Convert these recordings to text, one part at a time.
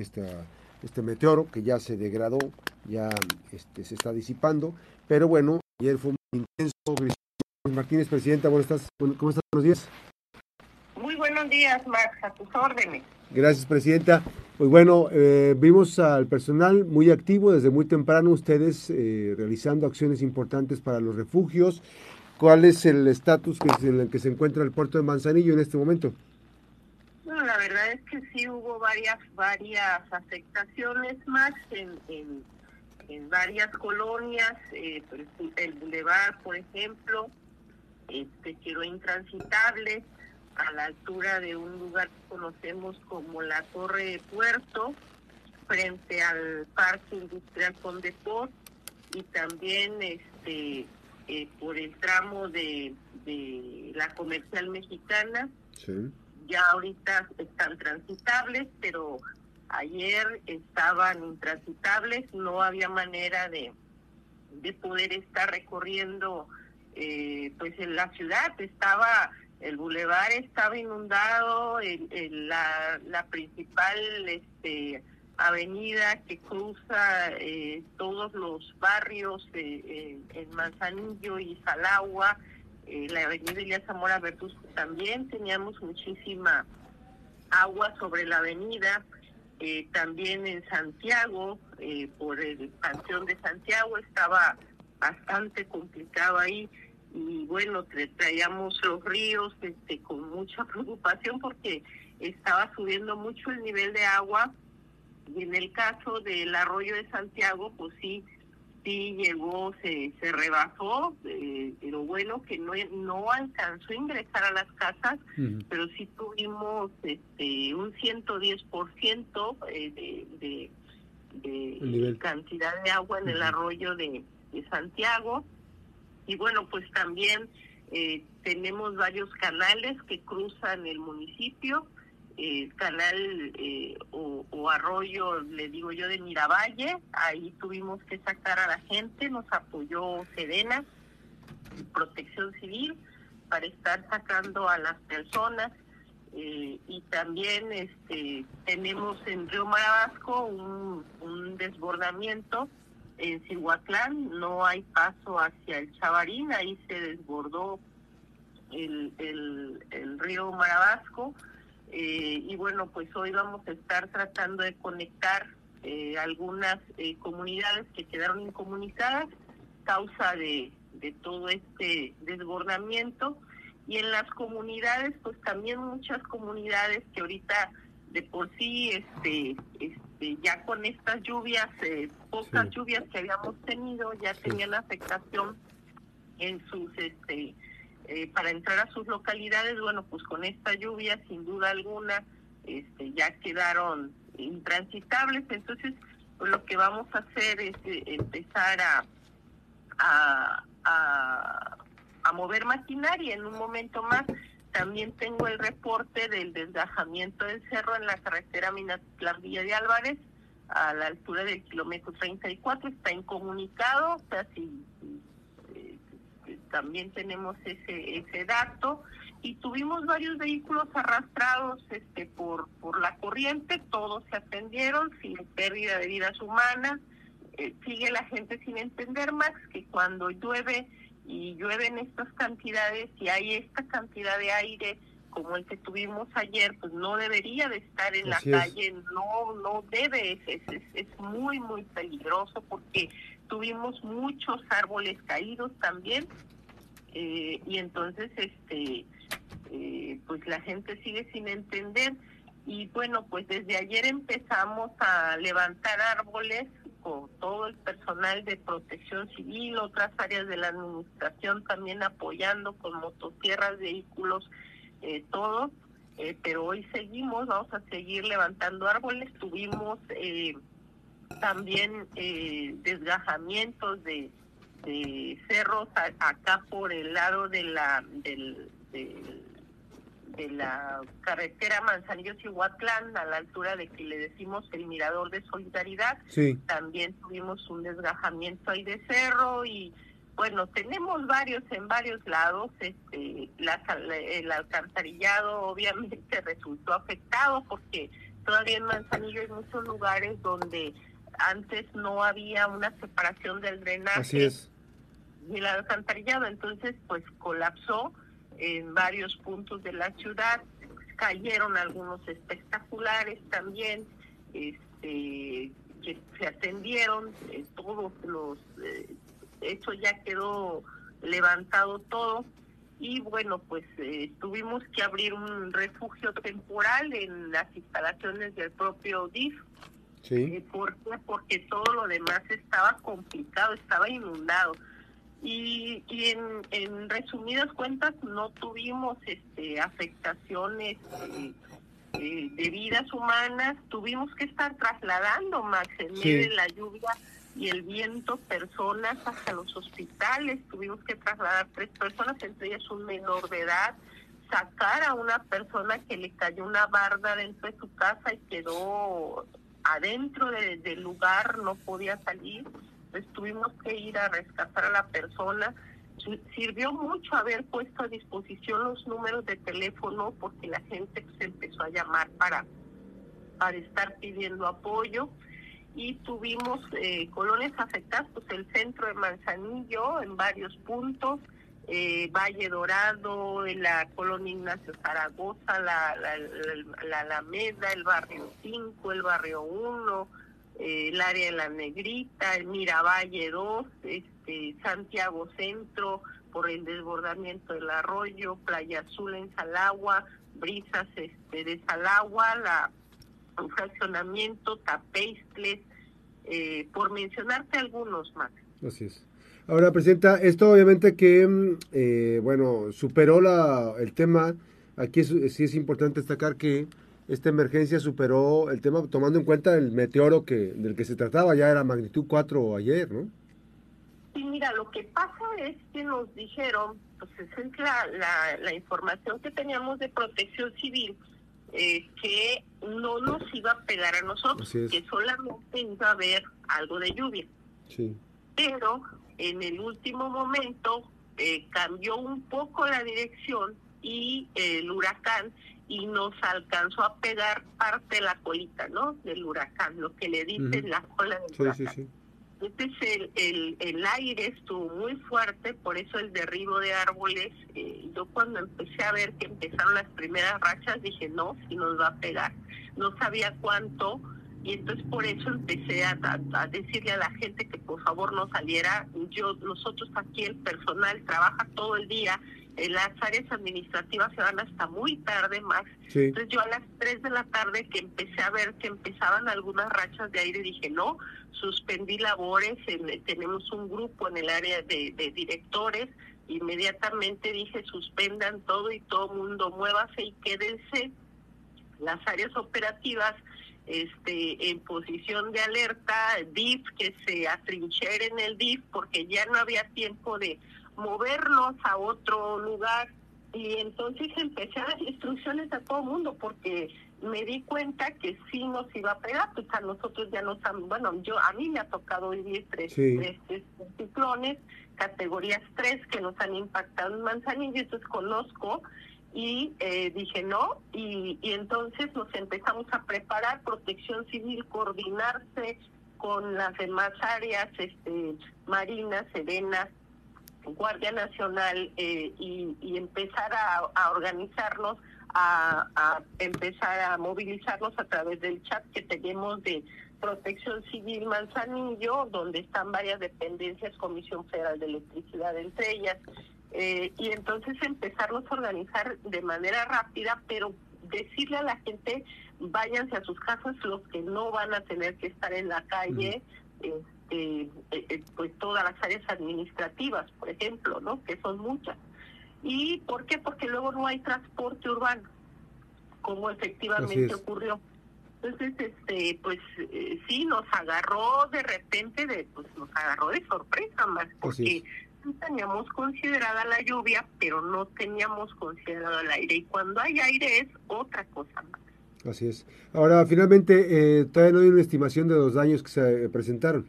esta, este meteoro que ya se degradó, ya este, se está disipando, pero bueno, ayer fue muy intenso. Martínez, Presidenta, ¿cómo estás? ¿Cómo estás? Buenos días. Muy buenos días, Max, a tus órdenes. Gracias, Presidenta. Pues bueno, eh, vimos al personal muy activo desde muy temprano, ustedes eh, realizando acciones importantes para los refugios. ¿Cuál es el estatus en el que se encuentra el puerto de Manzanillo en este momento? Verdad es que sí hubo varias varias afectaciones, Max, en, en, varias colonias, eh, el Boulevard, por ejemplo, este quedó intransitable a la altura de un lugar que conocemos como la Torre de Puerto, frente al Parque Industrial Condeport y también este eh, por el tramo de, de la Comercial Mexicana. Ya ahorita están transitables, pero ayer estaban intransitables, no había manera de, de poder estar recorriendo eh, pues en la ciudad, estaba el bulevar estaba inundado, la, principal este, avenida que cruza eh, todos los barrios eh, en Manzanillo y Salagua, eh, la avenida Elías Zamora Verduzco también teníamos muchísima agua sobre la avenida, también en Santiago, por el Panteón de Santiago estaba bastante complicado ahí y bueno, traíamos los ríos este, con mucha preocupación porque estaba subiendo mucho el nivel de agua y en el caso del arroyo de Santiago, pues sí, sí llegó, se, se rebasó, eh, pero bueno, que no, no alcanzó a ingresar a las casas, pero sí tuvimos este, un 110% eh, de, de, de cantidad de agua en el arroyo de, de Santiago. Y bueno, pues también eh, tenemos varios canales que cruzan el municipio, el canal eh, o, arroyo, le digo yo, de Miravalle, ahí tuvimos que sacar a la gente, nos apoyó Sedena, Protección Civil, para estar sacando a las personas. Eh, y también este tenemos en Río Marabasco un, desbordamiento en Cihuatlán no hay paso hacia el Chavarín, ahí se desbordó el, el, río Marabasco. Eh, y bueno, pues hoy vamos a estar tratando de conectar eh, algunas eh, comunidades que quedaron incomunicadas causa de, de todo este desbordamiento. Y en las comunidades, pues también muchas comunidades que ahorita de por sí este, este ya con estas lluvias eh, pocas lluvias que habíamos tenido ya tenían afectación en sus este eh, para entrar a sus localidades bueno pues con esta lluvia sin duda alguna este ya quedaron intransitables. Entonces pues, lo que vamos a hacer es eh, empezar a, a, mover maquinaria en un momento más. También tengo el reporte del desgajamiento del cerro en la carretera Minatlán Villa de Álvarez, a la altura del kilómetro 34, está incomunicado, o sea, también tenemos ese ese dato y tuvimos varios vehículos arrastrados este por por la corriente, todos se atendieron sin pérdida de vidas humanas. Eh, sigue la gente sin entender, Max, que cuando llueve y llueven estas cantidades y hay esta cantidad de aire como el que tuvimos ayer, pues no debería de estar en la calle, no no debe, es, es, muy, muy peligroso porque tuvimos muchos árboles caídos también eh, y entonces este eh, pues la gente sigue sin entender y bueno, pues desde ayer empezamos a levantar árboles todo el personal de protección civil, otras áreas de la administración también apoyando con motosierras, vehículos, eh, todo. Eh, pero hoy seguimos, vamos a seguir levantando árboles. Tuvimos eh, también desgajamientos de, cerros acá por el lado de la del, de la carretera Manzanillo-Cihuatlán, a la altura de que le decimos el Mirador de Solidaridad. También tuvimos un desgajamiento ahí de cerro y bueno, tenemos varios en varios lados. Este, el alcantarillado obviamente resultó afectado porque todavía en Manzanillo hay muchos lugares donde antes no había una separación del drenaje Así es. Y el alcantarillado, entonces pues colapsó en varios puntos de la ciudad, cayeron algunos espectaculares también, este que se atendieron, eh, todos los, eh, eso ya quedó levantado todo y bueno, pues eh, tuvimos que abrir un refugio temporal en las instalaciones del propio DIF. Sí. Eh, ¿Por qué? Porque todo lo demás estaba complicado, estaba inundado. Y, y en, en resumidas cuentas no tuvimos este afectaciones eh, eh, de vidas humanas, tuvimos que estar trasladando, Max, en Sí. medio de la lluvia y el viento, personas hasta los hospitales, tuvimos que trasladar tres personas, entre ellas un menor de edad, sacar a una persona que le cayó una barda dentro de su casa y quedó adentro de- del lugar, no podía salir, pues tuvimos que ir a rescatar a la persona. Si- Sirvió mucho haber puesto a disposición los números de teléfono porque la gente pues, empezó a llamar para, para estar pidiendo apoyo y tuvimos eh, colonias afectadas, pues el centro de Manzanillo en varios puntos, eh, Valle Dorado, la colonia Ignacio Zaragoza, la, la, la- la Alameda, el barrio 5, el barrio 1, el área de la Negrita, el Miravalle 2, este, Santiago Centro, por el desbordamiento del arroyo, Playa Azul en Salagua, Brisas este, de Salagua, la fraccionamiento, Tapeistles, eh, por mencionarte algunos más. Así es. Ahora, Presidenta, esto obviamente que, mm, eh, bueno, superó la, el tema, aquí es- sí es importante destacar que esta emergencia superó el tema tomando en cuenta el meteoro que del que se trataba, ya era magnitud 4 ayer, ¿no? Sí, mira, lo que pasa es que nos dijeron, pues esa es la, la, la información que teníamos de protección civil, eh, que no nos iba a pegar a nosotros, es. que solamente iba a haber algo de lluvia. Sí. pero en el último momento eh, cambió un poco la dirección y el huracán y nos alcanzó a pegar parte de la colita, ¿no? Del huracán, lo que le dicen la cola del Sí, huracán. sí, sí. Entonces el, el, el aire estuvo muy fuerte, por eso el derribo de árboles. eh, yo cuando empecé a ver que empezaron las primeras rachas dije, no, si nos va a pegar. No sabía cuánto y entonces por eso empecé a, a- a decirle a la gente que por favor no saliera. Yo, nosotros aquí el personal trabaja todo el día, en las áreas administrativas se van hasta muy tarde más. Sí. Entonces yo a las 3 de la tarde que empecé a ver que empezaban algunas rachas de aire, dije, no, suspendí labores, en- tenemos un grupo en el área de, de directores, inmediatamente dije, suspendan todo y todo mundo muévase y quédense las áreas operativas este en posición de alerta, DIF, que se atrincheren en el DIF porque ya no había tiempo de movernos a otro lugar. Y entonces empecé a dar instrucciones a todo el mundo porque me di cuenta que sí nos iba a pegar, pues a nosotros ya nos han, bueno, yo a mí me ha tocado vivir tres, Sí. tres, tres ciclones, categorías 3 que nos han impactado en Manzanillo, entonces conozco y eh, dije no, y, entonces nos empezamos a preparar, protección civil, coordinarse con las demás áreas, este, Marina, Serena, Guardia Nacional eh, y, y empezar a, a organizarnos, a, a empezar a movilizarnos a través del chat que tenemos de Protección Civil Manzanillo, donde están varias dependencias, Comisión Federal de Electricidad entre ellas, eh, y entonces empezarnos a organizar de manera rápida, pero decirle a la gente, váyanse a sus casas los que no van a tener que estar en la calle, eh, eh, pues todas las áreas administrativas, por ejemplo, ¿no? Que son muchas. ¿Y por qué? Porque luego no hay transporte urbano, como efectivamente ocurrió. Entonces, este, pues eh, sí, nos agarró de repente, de, pues nos agarró de sorpresa más, porque teníamos considerada la lluvia, pero no teníamos considerado el aire. Y cuando hay aire es otra cosa más. Así es. Ahora, finalmente, eh, todavía no hay una estimación de los daños que se eh, presentaron.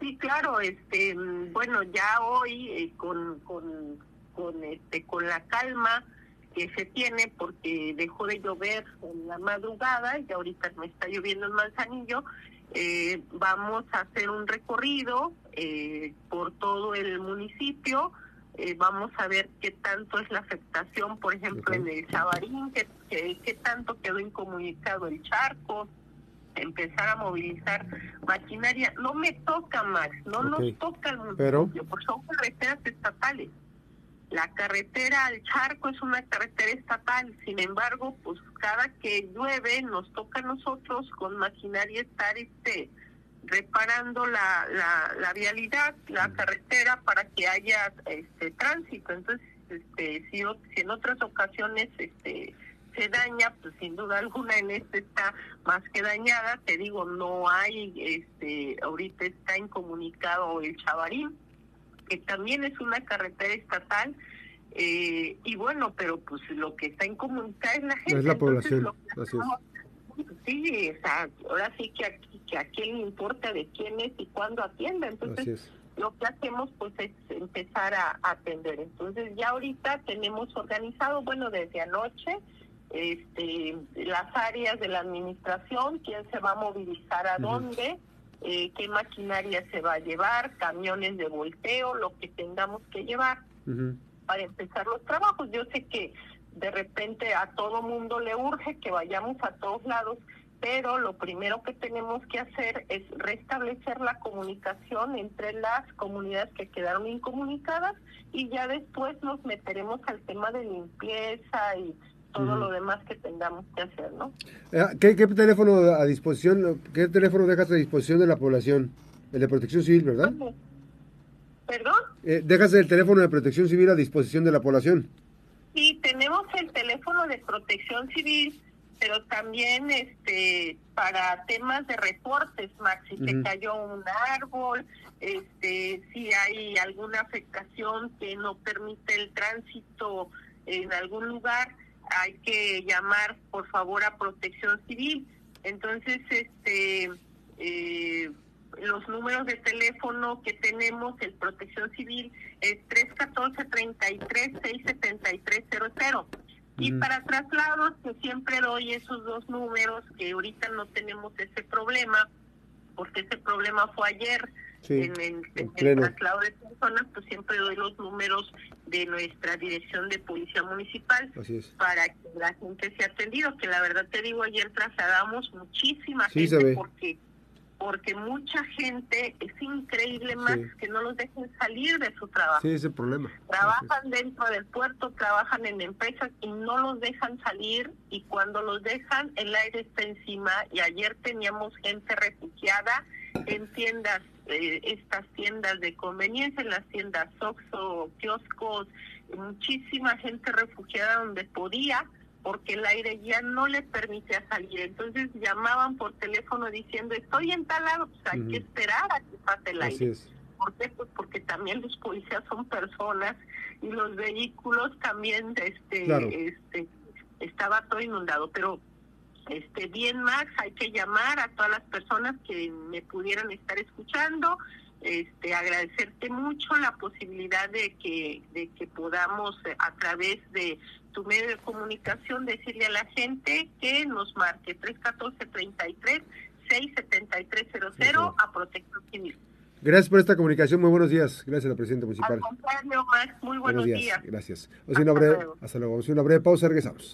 Sí, claro, este, mm, bueno, ya hoy eh, con, con, con, este, con la calma que se tiene porque dejó de llover en la madrugada y ahorita me está lloviendo en Manzanillo, eh, vamos a hacer un recorrido eh, por todo el municipio. Eh, vamos a ver qué tanto es la afectación, por ejemplo, en el Chabarín, qué, qué, tanto quedó incomunicado el charco, empezar a movilizar maquinaria. No me toca, Max, no nos toca el municipio, porque son carreteras estatales. La carretera al charco es una carretera estatal, sin embargo, pues cada que llueve nos toca a nosotros con maquinaria estar este reparando la, la, la vialidad, la carretera para que haya este tránsito. Entonces, este, si, si en otras ocasiones este se daña, pues sin duda alguna en este está más que dañada. Te digo, no hay, este, ahorita está incomunicado el Chavarín, que también es una carretera estatal. Eh, y bueno, pero pues lo que está incomunicado es la gente. Es la población, sí, o sea, ahora sí que, aquí, que a quién le importa de quién es y cuándo atienda. Entonces, lo que hacemos pues es empezar a atender. Entonces, ya ahorita tenemos organizado, bueno, desde anoche, este, las áreas de la administración, quién se va a movilizar a dónde, eh, qué maquinaria se va a llevar, camiones de volteo, lo que tengamos que llevar para empezar los trabajos. Yo sé que de repente a todo mundo le urge que vayamos a todos lados, pero lo primero que tenemos que hacer es restablecer la comunicación entre las comunidades que quedaron incomunicadas y ya después nos meteremos al tema de limpieza y todo lo demás que tengamos que hacer, ¿no? Eh, ¿Qué, teléfono a disposición, qué teléfono dejas a disposición de la población? El de Protección Civil, ¿verdad? ¿Perdón? Eh, dejas el teléfono de Protección Civil a disposición de la población. Sí, tenemos el teléfono de Protección Civil, pero también este para temas de reportes, Max, si se cayó un árbol, este si hay alguna afectación que no permite el tránsito en algún lugar, hay que llamar por favor a Protección Civil. Entonces, este eh, los números de teléfono que tenemos, el Protección Civil, es 314-33-67300. Y para traslados, pues siempre doy esos dos números, que ahorita no tenemos ese problema, porque ese problema fue ayer en, el, traslado de personas, pues siempre doy los números de nuestra dirección de policía municipal para que la gente sea atendido, que la verdad te digo, ayer trasladamos muchísima gente porque porque mucha gente es increíble más que no los dejen salir de su trabajo. Sí, ese problema. Trabajan dentro del puerto, trabajan en empresas y no los dejan salir y cuando los dejan el aire está encima y ayer teníamos gente refugiada en tiendas, eh, estas tiendas de conveniencia, en las tiendas Oxxo, kioscos, muchísima gente refugiada donde podía porque el aire ya no le permitía salir. Entonces llamaban por teléfono diciendo, estoy en tal lado, pues hay que esperar a que pase el aire. ¿Por qué? Pues porque también los policías son personas y los vehículos también, este, este, estaba todo inundado. Pero este bien Max, hay que llamar a todas las personas que me pudieran estar escuchando, este agradecerte mucho la posibilidad de que de que podamos eh, a través de tu medio de comunicación decirle a la gente que nos marque 314-33 67300 a Protección Civil. Gracias por esta comunicación. Muy buenos días. Gracias a la presidenta municipal. Al contrario, Max. Muy buenos, días. Gracias. hasta, luego. hasta luego. Vamos a una breve pausa. Regresamos.